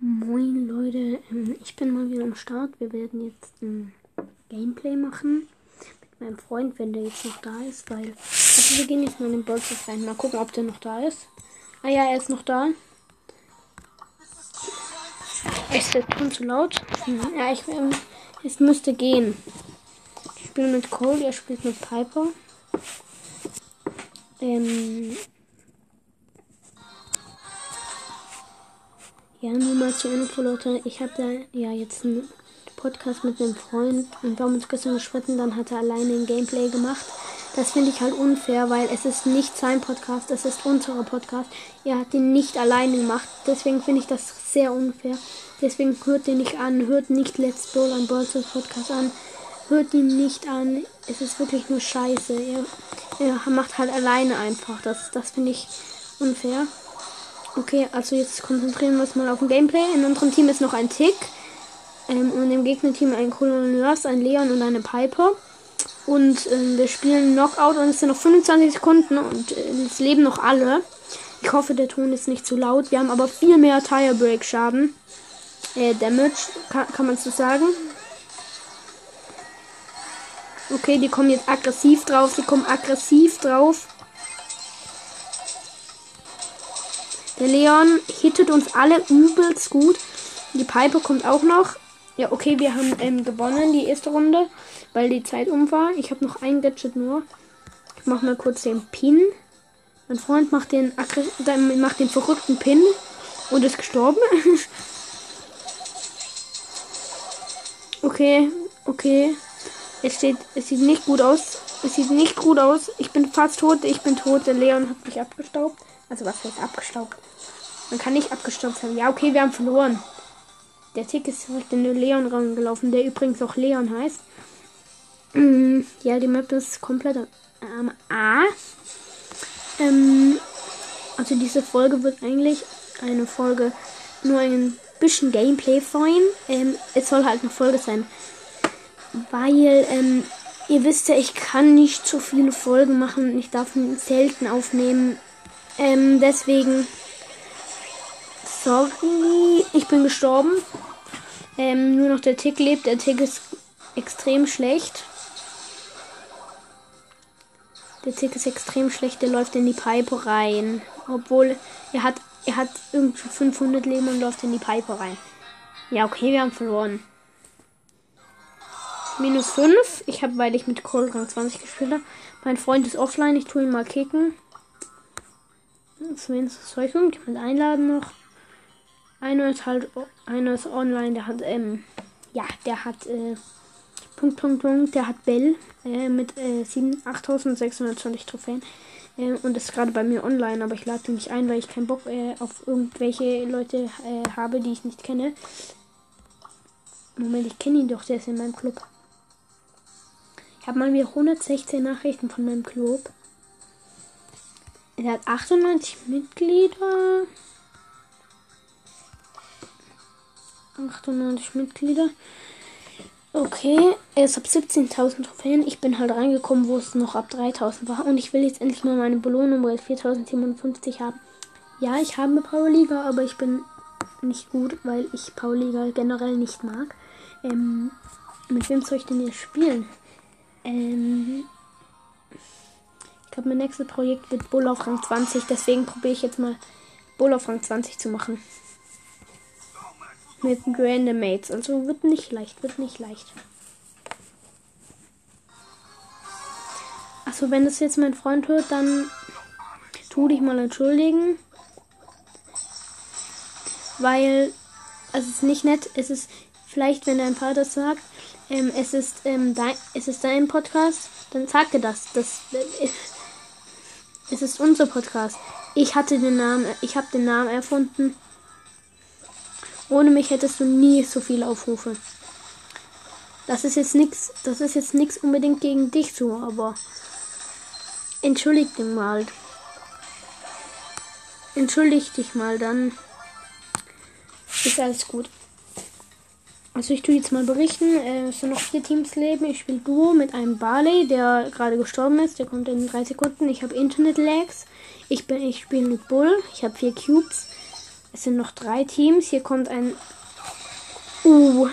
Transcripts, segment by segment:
Moin Leute, ähm, ich bin mal wieder am Start. Wir werden jetzt ein Gameplay machen mit meinem Freund, wenn der jetzt noch da ist, weil also wir gehen jetzt mal in den Bolzes rein. Mal gucken, ob der noch da ist. Ah ja, er ist noch da. Ist der Ton zu laut? Hm, Ja, ich ähm, es müsste gehen. Ich spiele mit Cole, er spielt mit Piper. Ähm, Ja, nur mal zur Info, Leute. Ich habe da ja jetzt einen Podcast mit einem Freund und wir haben uns gestern gestritten, dann hat er alleine ein Gameplay gemacht. Das finde ich halt unfair, weil es ist nicht sein Podcast, es ist unser Podcast. Er hat den nicht alleine gemacht, deswegen finde ich das sehr unfair. Deswegen hört den nicht an, hört nicht Let's Bowl an Bolzers Podcast an, hört ihn nicht an. Es ist wirklich nur Scheiße. Er, er macht halt alleine einfach. Das, das finde ich unfair. Okay, also jetzt konzentrieren wir uns mal auf ein Gameplay. In unserem Team ist noch ein Tick. Ähm, und im Gegnerteam ein Colonels, ein Leon und eine Piper. Und ähm, wir spielen Knockout und es sind noch 25 Sekunden und äh, es leben noch alle. Ich hoffe, der Ton ist nicht zu laut. Wir haben aber viel mehr Tire Break Schaden. Äh, Damage, kann, kann man so sagen. Okay, die kommen jetzt aggressiv drauf. Die kommen aggressiv drauf. Der Leon hittet uns alle übelst gut. Die Pipe kommt auch noch. Ja, okay, wir haben ähm, gewonnen die erste Runde, weil die Zeit um war. Ich habe noch ein Gadget nur. Ich mache mal kurz den Pin. Mein Freund macht den, macht den verrückten Pin und ist gestorben. okay, okay. Es, steht, es sieht nicht gut aus. Es sieht nicht gut aus. Ich bin fast tot. Ich bin tot. Der Leon hat mich abgestaubt. Also was heißt abgestaubt? Man kann nicht abgestaubt sein. Ja, okay, wir haben verloren. Der Tick ist direkt in den Leon rangelaufen, der übrigens auch Leon heißt. Mm, ja, die Map ist komplett am A. Ähm, also diese Folge wird eigentlich eine Folge nur ein bisschen Gameplay sein. Ähm, es soll halt eine Folge sein. Weil, ähm, ihr wisst ja, ich kann nicht so viele Folgen machen. Ich darf selten aufnehmen. Ähm, deswegen. Sorry, ich bin gestorben. Ähm, nur noch der Tick lebt. Der Tick ist extrem schlecht. Der Tick ist extrem schlecht. Der läuft in die Pipe rein. Obwohl er hat, er hat irgendwie 500 Leben und läuft in die Pipe rein. Ja, okay, wir haben verloren. Minus 5. Ich habe, weil ich mit Cold Rang 20 gespielt habe. Mein Freund ist offline. Ich tue ihn mal kicken. Zumindest Zeugung. Jemand einladen noch. Einer ist halt, einer ist online, der hat, ähm, ja, der hat, äh, Punkt, Punkt, Punkt, der hat Bell, äh, mit, äh, 8620 Trophäen. Äh, und ist gerade bei mir online, aber ich lade ihn nicht ein, weil ich keinen Bock äh, auf irgendwelche Leute äh, habe, die ich nicht kenne. Moment, ich kenne ihn doch, der ist in meinem Club. Ich habe mal wieder 116 Nachrichten von meinem Club. Er hat 98 Mitglieder. 98 Mitglieder. Okay, ist ab 17.000 Trophäen. Ich bin halt reingekommen, wo es noch ab 3.000 war. Und ich will jetzt endlich mal meine Belohnung bei 4.057 haben. Ja, ich habe eine Power Liga, aber ich bin nicht gut, weil ich Power Liga generell nicht mag. Ähm, mit wem soll ich denn jetzt spielen? Ähm, glaube, mein nächstes Projekt wird Bull auf Rang 20. Deswegen probiere ich jetzt mal Bull auf Rang 20 zu machen mit Mates. Also wird nicht leicht, wird nicht leicht. Achso, wenn das jetzt mein Freund hört, dann tu dich mal entschuldigen. Weil es ist nicht nett. Es ist vielleicht, wenn dein Vater sagt, ähm, es ist ähm, dein, es ist dein Podcast, dann sag dir das. Das äh, es ist unser Podcast. Ich hatte den Namen, ich habe den Namen erfunden. Ohne mich hättest du nie so viele Aufrufe. Das ist jetzt nichts, das ist jetzt nichts unbedingt gegen dich so, aber entschuldig dich mal. Entschuldig dich mal, dann ist alles gut. Also ich tue jetzt mal berichten. Äh, es sind noch vier Teams leben. Ich spiele Duo mit einem Barley, der gerade gestorben ist. Der kommt in drei Sekunden. Ich habe Internet Lags. Ich bin, ich spiele mit Bull. Ich habe vier Cubes. Es sind noch drei Teams. Hier kommt ein. Uh.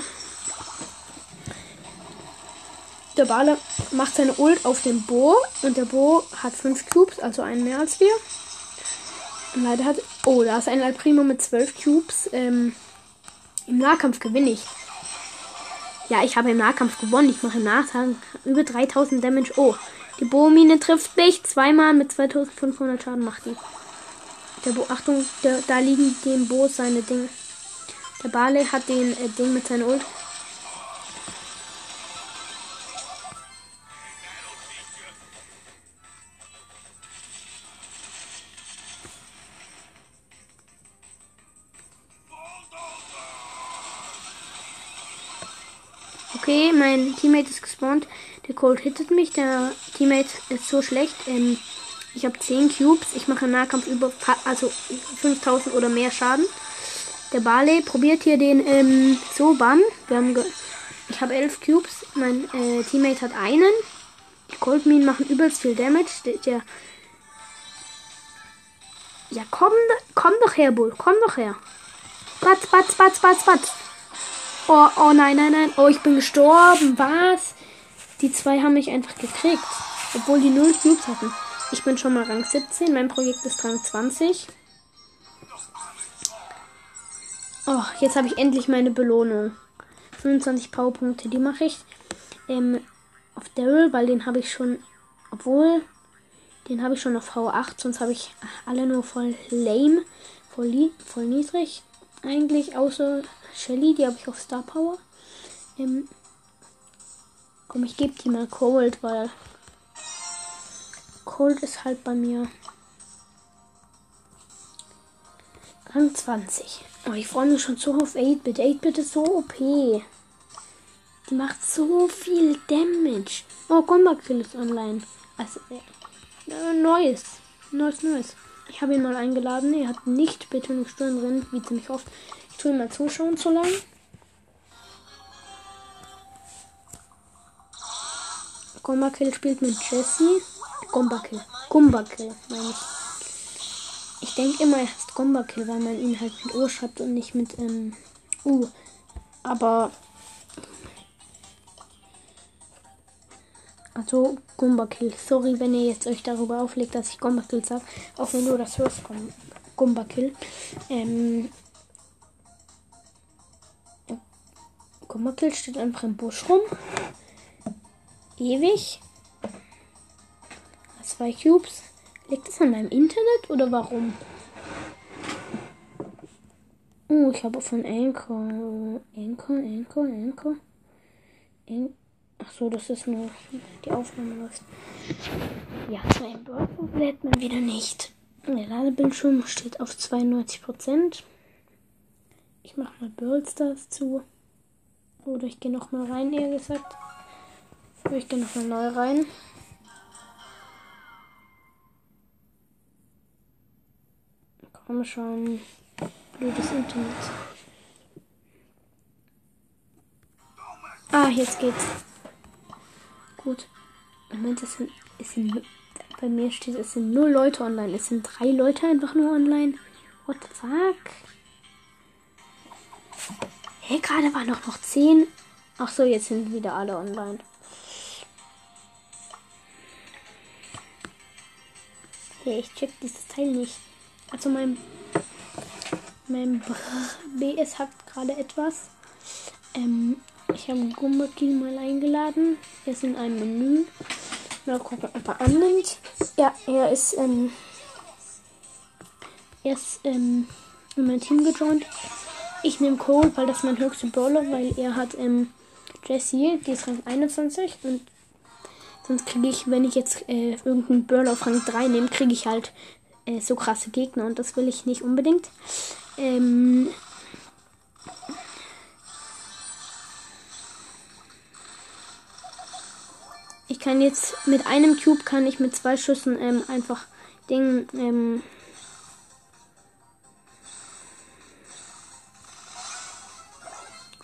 Der Bale macht seine Ult auf den Bo und der Bo hat fünf Cubes, also einen mehr als wir. Und leider hat. Oh, da ist ein El Primo mit zwölf Cubes. Ähm, Im Nahkampf gewinne ich. Ja, ich habe im Nahkampf gewonnen. Ich mache im Nahkampf über 3000 Damage. Oh, die Bohrmine trifft mich. Zweimal mit 2500 Schaden macht die. Der Bo, Achtung, der, da liegen dem Bo seine Dinge. Der Bale hat den äh, Ding mit seiner Ult. Okay, mein Teammate ist gespawnt. Der Cold hittet mich. Der Teammate ist so schlecht. Ähm, ich habe 10 Cubes. Ich mache im Nahkampf über also 5000 oder mehr Schaden. Der Barley probiert hier den ähm, Soban. Wir haben ich habe 11 Cubes. Mein äh, Teammate hat einen. Die Coldminen machen übelst viel Damage. Der, der ja, komm, komm doch her, Bull. Komm doch her. Batz, batz, batz, batz, batz. Oh, oh nein, nein, nein. Oh, ich bin gestorben. Was? Die zwei haben mich einfach gekriegt. Obwohl die null Cubes hatten. Ich bin schon mal Rang 17. Mein Projekt ist Rang 20. Oh, jetzt habe ich endlich meine Belohnung. 25 Powerpunkte. Die mache ich ähm, auf Daryl, weil den habe ich schon. Obwohl, den habe ich schon auf V8. Sonst habe ich alle nur voll lame. Voll, voll niedrig. Eigentlich, außer Shelly, die habe ich auf Star Power. Ähm, komm, ich gebe die mal Cold, weil Cold ist halt bei mir. Rang 20. Oh, ich freue mich schon so auf 8-Bit. 8-Bit ist so OP. Die macht so viel Damage. Oh, Combat Kill ist online. Also, äh, neues. Neues, neues. Ich habe ihn mal eingeladen. Er hat nicht Stunde drin, wie ziemlich oft. Ich tue mal zuschauen so lange. Gombakill spielt mit Jesse. Gombakill. Gombakill, meine ich. Ich denke immer, er heißt Gombakill, weil man ihn halt mit O schreibt und nicht mit ähm, U. Aber. Also Gombakill. Sorry, wenn ihr jetzt euch darüber auflegt, dass ich Gombakill sage. Auch wenn du das hörst, Gombakill. Ähm, Gummerkill steht einfach im Busch rum. Ewig. Zwei Cubes. Liegt es an meinem Internet oder warum? Oh, ich habe von Anchor. Anchor, Anchor, Anchor. An Ach so, das ist nur die Aufnahme läuft. Ja, mein Burger lädt man wieder nicht. Der Ladebildschirm steht auf 92%. Ich mache mal Brawl Stars zu. Oder ich gehe noch mal rein, eher gesagt. Ich gehe noch mal neu rein. Komm schon. Blödes Internet. Ah, jetzt geht's. Gut. Moment, es sind, es sind, bei mir steht, es sind nur Leute online. Es sind drei Leute einfach nur online. What the fuck? Hey, gerade waren doch noch 10. Ach so, jetzt sind wieder alle online. Hey, ich check dieses Teil nicht. Also mein mein BS hat gerade etwas. Ähm, ich habe Gummaki mal eingeladen. Er ist in einem Menü. Mal gucken, ob er annimmt. Ja, er ist ähm, er ist ähm, in mein Team gejoint. Ich nehme Cole, weil das ist mein höchster Brawler, weil er hat ähm, Jessie, die ist Rang 21 und sonst kriege ich, wenn ich jetzt äh, irgendeinen Brawler auf Rang 3 nehme, kriege ich halt äh, so krasse Gegner und das will ich nicht unbedingt. Ähm, ich kann jetzt mit einem Cube kann ich mit zwei Schüssen ähm, einfach Ding ähm,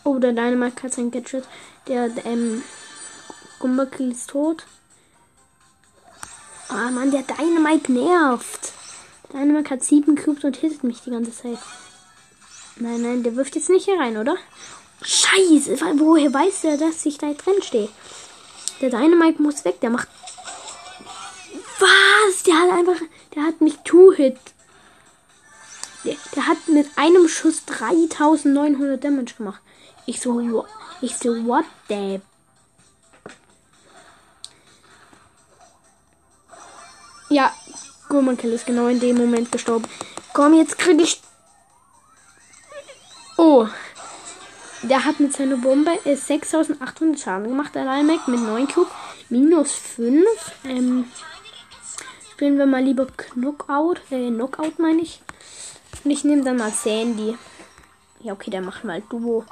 Oh, der Dynamite hat sein Gadget. Der, ähm, Gumbakill ist tot. Ah, Mann, der Dynamite nervt. Dynamite hat sieben Cubes und hittet mich die ganze Zeit. Nein, nein, der wirft jetzt nicht hier rein, oder? Scheiße, woher weiß er, dass ich da drin stehe? Der Dynamite muss weg, der macht. Was? Der hat einfach. Der hat mich Two-Hit. Der, der, hat mit einem Schuss 3900 Damage gemacht. Ich so, ich so, what the Ja, Gurmankill ist genau in dem Moment gestorben. Komm, jetzt krieg ich. Oh. Der hat mit seiner Bombe 6800 Schaden gemacht. Der Lineback mit 9 Cube. Minus 5. Ähm, spielen wir mal lieber Knockout. Äh, Knockout meine ich. Und ich nehme dann mal Sandy. Ja, okay, der macht mal Duo.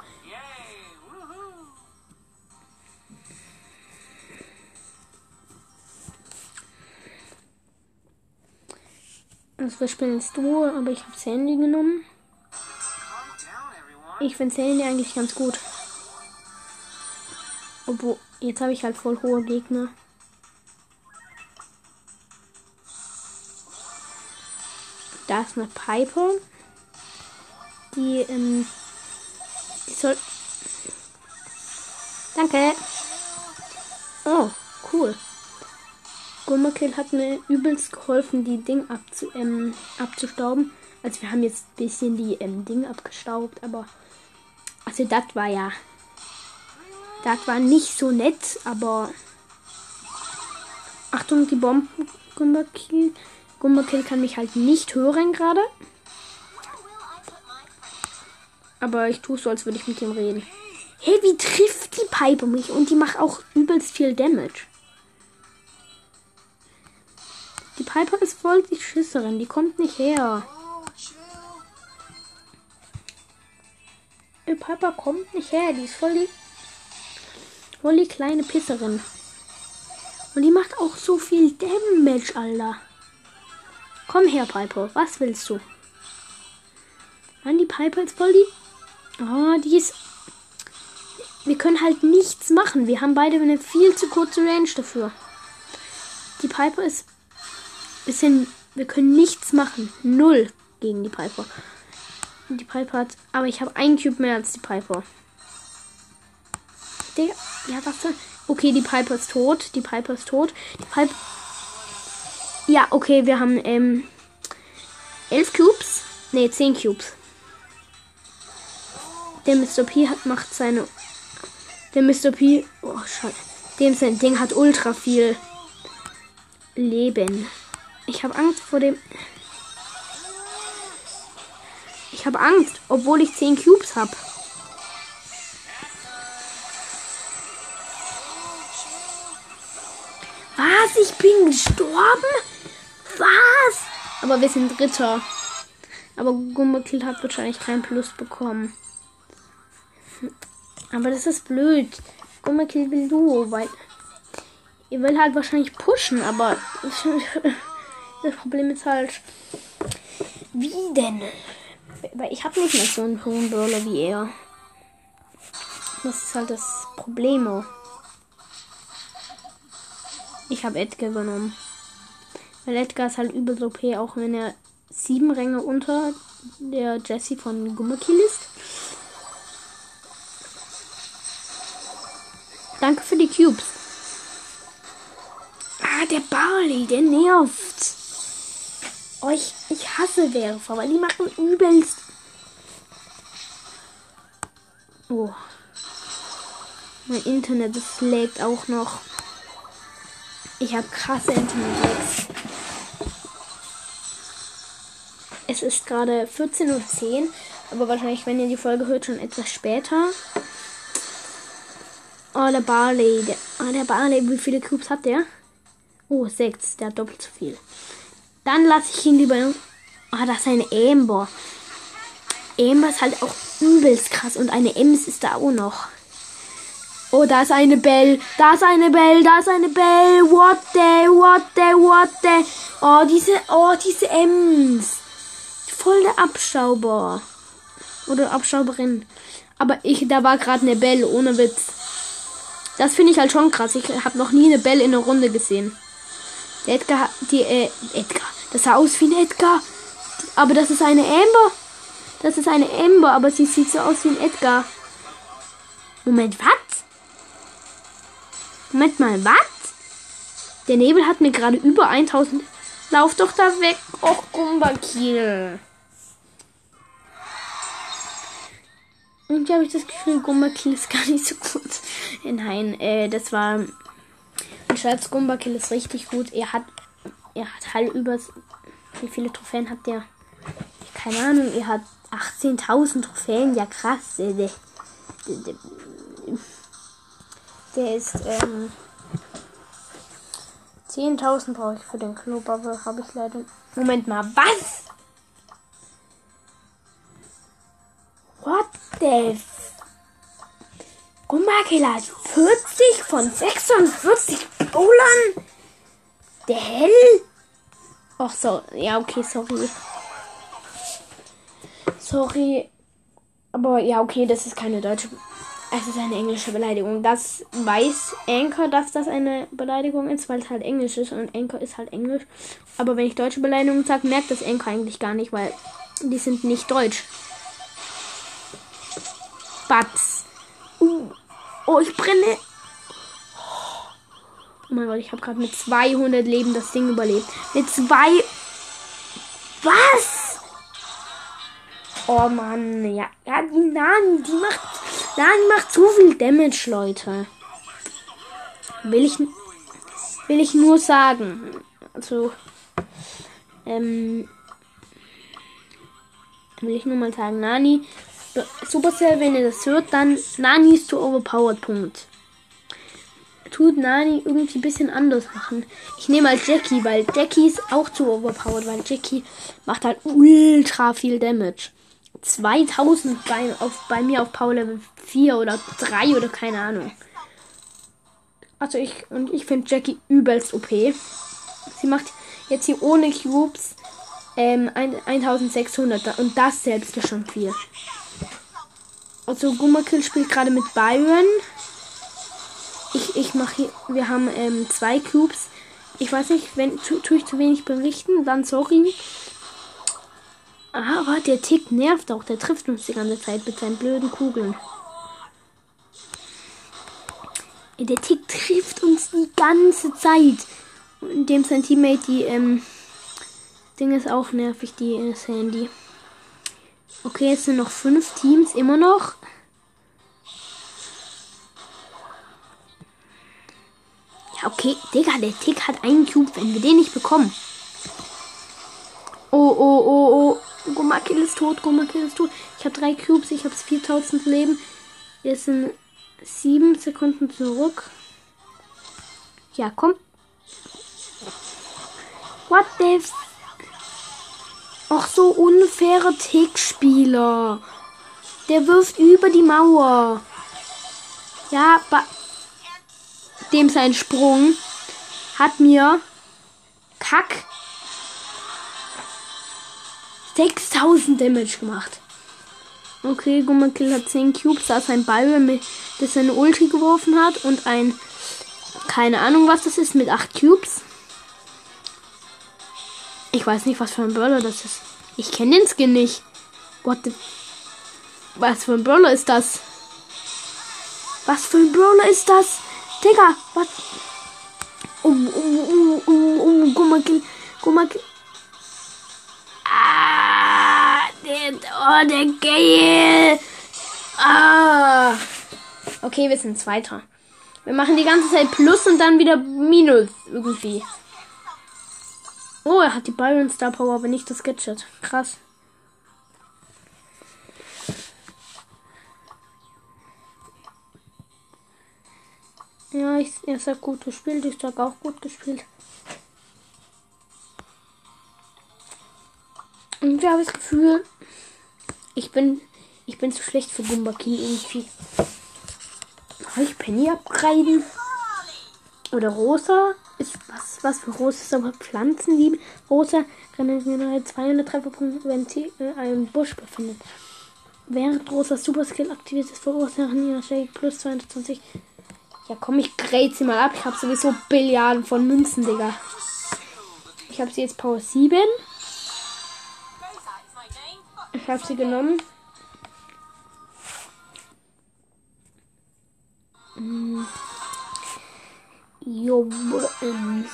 Also wir spielen jetzt Duo, aber ich habe Sandy genommen. Ich finde Sandy eigentlich ganz gut. Obwohl, jetzt habe ich halt voll hohe Gegner. Da ist eine Piper. Die, ähm, die soll. Danke. Oh, cool. Gummerkill hat mir übelst geholfen, die Ding abzu, ähm, abzustauben. Also wir haben jetzt ein bisschen die ähm, Ding abgestaubt, aber also das war ja, das war nicht so nett, aber Achtung, die Bomben Gummerkill, Gummerkill kann mich halt nicht hören gerade. Aber ich tue so, als würde ich mit ihm reden. Hey, wie trifft die Pipe mich? Und die macht auch übelst viel Damage. Die Piper ist voll die Schisserin. Die kommt nicht her. Die Piper kommt nicht her. Die ist voll die, voll die kleine Pisserin. Und die macht auch so viel Damage, Alter. Komm her, Piper. Was willst du? Mann, die Piper ist voll die. Oh, die ist. Wir können halt nichts machen. Wir haben beide eine viel zu kurze Range dafür. Die Piper ist bisschen, wir können nichts machen. Null gegen die Piper. Die Piper hat, aber ich habe einen Cube mehr als die Piper. Digga, ja, was denn? Okay, die Piper ist tot. Die Piper ist tot. Die Piper. Ja, okay, wir haben ähm, elf Cubes. Ne, zehn Cubes. Der Mr. P hat, macht seine. Der Mr. P. Oh, scheiße. Dem sein Ding hat ultra viel Leben. Ich habe Angst vor dem. Ich habe Angst, obwohl ich 10 Cubes habe. Was? Ich bin gestorben? Was? Aber wir sind Dritter. Aber Gumbakill hat wahrscheinlich keinen Plus bekommen. Aber das ist blöd. Gumbakill will Duo, weil. Ihr will halt wahrscheinlich pushen, aber. Das Problem ist halt, wie denn? Weil ich habe nicht mehr so einen hohen Brawler wie er. Das ist halt das Problem. Ich habe Edgar genommen. Weil Edgar ist halt übel OP, auch wenn er sieben Ränge unter der Jessie von Gummakill ist. Danke für die Cubes. Ah, der Barley, der nervt. Oh, ich, ich hasse Werfer, weil die machen übelst. Oh. Mein Internet, das lägt auch noch. Ich habe krasse Internet-Lags. Es ist gerade 14.10 Uhr, aber wahrscheinlich, wenn ihr die Folge hört, schon etwas später. Oh, der Barley. Der, oh, der Barley, wie viele Cubes hat der? Oh, sechs. Der hat doppelt so viel. Dann lasse ich ihn lieber. Ah, das ist eine Amber. Amber ist halt auch übelst krass. Und eine Ems ist da auch noch. Oh, da ist eine Bell. Da ist eine Bell. Da ist eine Bell. What the, what the, what the. Oh, diese, oh, diese Ems. Voll der Abschauber. Oder Abschauberin. Aber ich, da war gerade eine Bell, ohne Witz. Das finde ich halt schon krass. Ich habe noch nie eine Bell in der Runde gesehen. Edgar, die, äh, Edgar. Das sah aus wie ein Edgar. Aber das ist eine Amber. Das ist eine Ember, aber sie sieht so aus wie ein Edgar. Moment, was? Moment mal, was? Der Nebel hat mir gerade über 1000. Lauf doch da weg. Och, Gumbakiel. Irgendwie habe ich das Gefühl, Gumbakill ist gar nicht so gut. Nein, äh, das war. Ein Scherz, Gumbakill ist richtig gut. Er hat. Er hat halt übers. Wie viele Trophäen hat der? Keine Ahnung, er hat 18.000 Trophäen. Ja, krass. Der, der, der, der ist. Ähm, 10.000 brauche ich für den Club, aber habe ich leider. Moment mal, was? What the? Gummakiller hat 40 von 46 Bowlern? Der Hell? Ach so, ja, okay, sorry. Sorry. Aber ja, okay, das ist keine deutsche. Es ist eine englische Beleidigung. Das weiß Anchor, dass das eine Beleidigung ist, weil es halt Englisch ist und Anchor ist halt Englisch. Aber wenn ich deutsche Beleidigung sage, merkt das Anchor eigentlich gar nicht, weil die sind nicht deutsch. Batz. Uh. Oh, ich brenne. Oh mein Gott, ich habe gerade mit 200 Leben das Ding überlebt. Mit zwei. Was? Oh Mann, ja, ja, die Nani, die macht, Nani macht zu viel Damage, Leute. Will ich, will ich nur sagen. Also, ähm, will ich nur mal sagen, Nani, Supercell, wenn ihr das hört, dann Nani ist zu overpowered, Punkt. Tut Nani irgendwie ein bisschen anders machen. Ich nehme halt Jackie, weil Jackie ist auch zu overpowered, weil Jackie macht halt ultra viel Damage. 2000 bei, auf, bei mir auf Power Level 4 oder 3 oder keine Ahnung. Also ich und ich finde Jackie übelst OP. Sie macht jetzt hier ohne Cubes ähm, 1600 und das selbst ist schon viel. Also Gummakill spielt gerade mit Byron. Ich, mache hier, wir haben ähm, zwei Cubes. Ich weiß nicht, wenn tu, tue ich zu wenig berichten, dann sorry. Aber der Tick nervt auch. Der trifft uns die ganze Zeit mit seinen blöden Kugeln. Der Tick trifft uns die ganze Zeit. Und dem sein Teammate, die, ähm, Ding ist auch nervig, die äh, Sandy. Okay, es sind noch fünf Teams immer noch. Okay, Digga, der Tick hat einen Cube, wenn wir den nicht bekommen. Oh, oh, oh, oh. Gomakil ist tot, Gomakil ist tot. Ich habe drei Cubes, ich habe 4000 Leben. Jetzt sind sieben Sekunden zurück. Ja, komm. What the... F Ach, so unfaire Tick-Spieler. Der wirft über die Mauer. Ja, dem sein Sprung hat mir Kack 6000 Damage gemacht. Okay, Gummakill hat 10 Cubes. Da ist ein Ball, das seine Ulti geworfen hat. Und ein. Keine Ahnung, was das ist, mit 8 Cubes. Ich weiß nicht, was für ein Brawler das ist. Ich kenne den Skin nicht. What the. Was für ein Brawler ist das? Was für ein Brawler ist das? Digga, was? Oh, oh, oh, oh, oh, Gummakill. Gummakill. Ah, der, oh, der Gale. Ah. Okay, wir sind Zweiter. Wir machen die ganze Zeit Plus und dann wieder Minus irgendwie. Oh, er hat die Byron Star Power, aber nicht das Gadget. Krass. Ja, ich, er sagt gut gespielt, ich sag auch gut gespielt. Und wir haben das Gefühl, ich bin, ich bin zu schlecht für Gumbaki irgendwie. Soll ich Penny abgreifen? Oder Rosa? Ist was, was für Rosa ist aber Pflanzenliebe. Rosa generiert 200 Trefferpunkte, wenn sie in einem Busch befindet. Während Rosa Super Skill aktiviert ist, verursachen ihre Shake plus 220. Ja komm, ich grade sie mal ab. Ich habe sowieso Billiarden von Münzen, Digga. Ich habe sie jetzt Power 7. Ich habe sie genommen. Hm. Jo, ähm.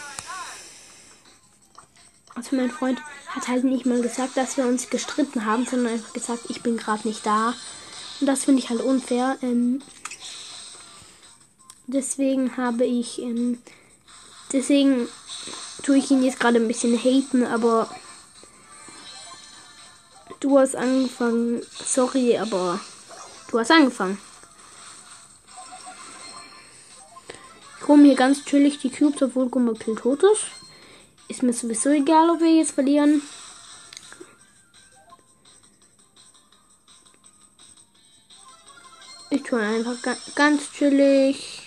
Also mein Freund hat halt nicht mal gesagt, dass wir uns gestritten haben, sondern einfach gesagt, ich bin gerade nicht da. Und das finde ich halt unfair. Ähm, deswegen habe ich, ähm, deswegen tue ich ihn jetzt gerade ein bisschen haten, aber du hast angefangen. Sorry, aber du hast angefangen. Ich rum hier ganz chillig die Cubes, obwohl Gummakill tot ist. Ist mir sowieso egal, ob wir jetzt verlieren. Ich tue einfach ganz chillig.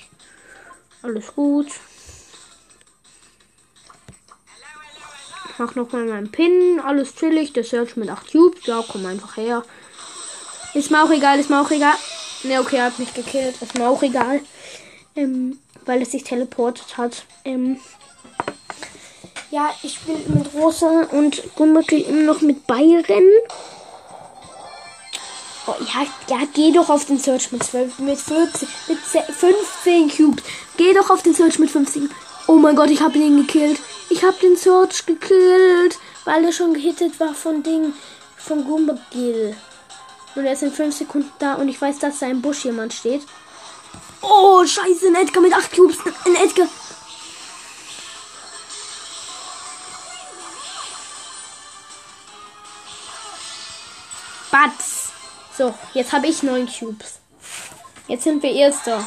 Alles gut. Mach nochmal meinen Pin. Alles chillig. Der Search mit 8 Cubes. Ja, komm einfach her. Ist mir auch egal, ist mir auch egal. Ne, okay, er hat mich gekillt. Ist mir auch egal. Ähm, weil es sich teleportet hat. Ähm, ja, ich bin mit Rosa und Gummerkill immer noch mit Bayern. Oh, ja, ja, geh doch auf den Search mit 12, mit 14, mit 15 Cubes. Geh doch auf den Search mit 15. Oh mein Gott, ich habe ihn gekillt. Ich habe den Search gekillt, weil er schon gehittet war von Ding, von Gumbagill. Und er ist in 5 Sekunden da und ich weiß, dass da im Busch jemand steht. Oh, scheiße, ein Edgar mit 8 Cubes. Ein Edgar. Batz. So, jetzt habe ich 9 Cubes. Jetzt sind wir Erster.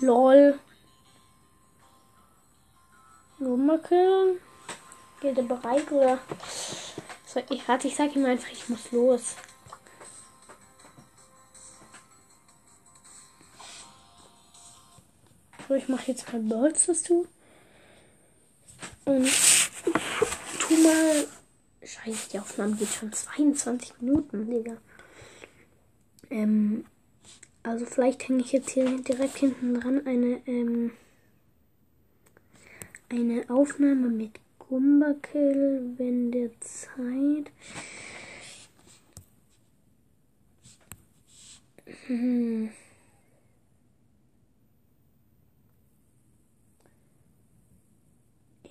Lol. Killen. Geht er bereit oder? So, ich warte, ich sage ihm einfach, ich muss los. So, ich mache jetzt mal Balls dazu. Und tu mal. Scheiße, die Aufnahme geht schon 22 Minuten, Digga. Ähm, also vielleicht hänge ich jetzt hier direkt hinten dran eine, ähm, eine Aufnahme mit Gumbakill, wenn der Zeit. Hm.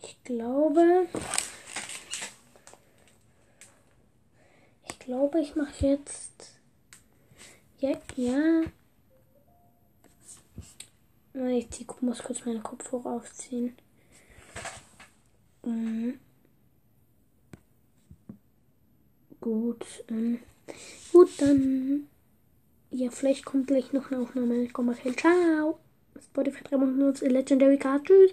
Ich glaube. Ich glaube, ich mache jetzt. Ja, ja. Ich muss kurz meine Kopfhörer aufziehen. Mhm. Gut. Ähm, gut, dann. Ja, vielleicht kommt gleich noch eine Aufnahme. Komm mal, ciao. Spotify 3 Legendary Card. Tschüss.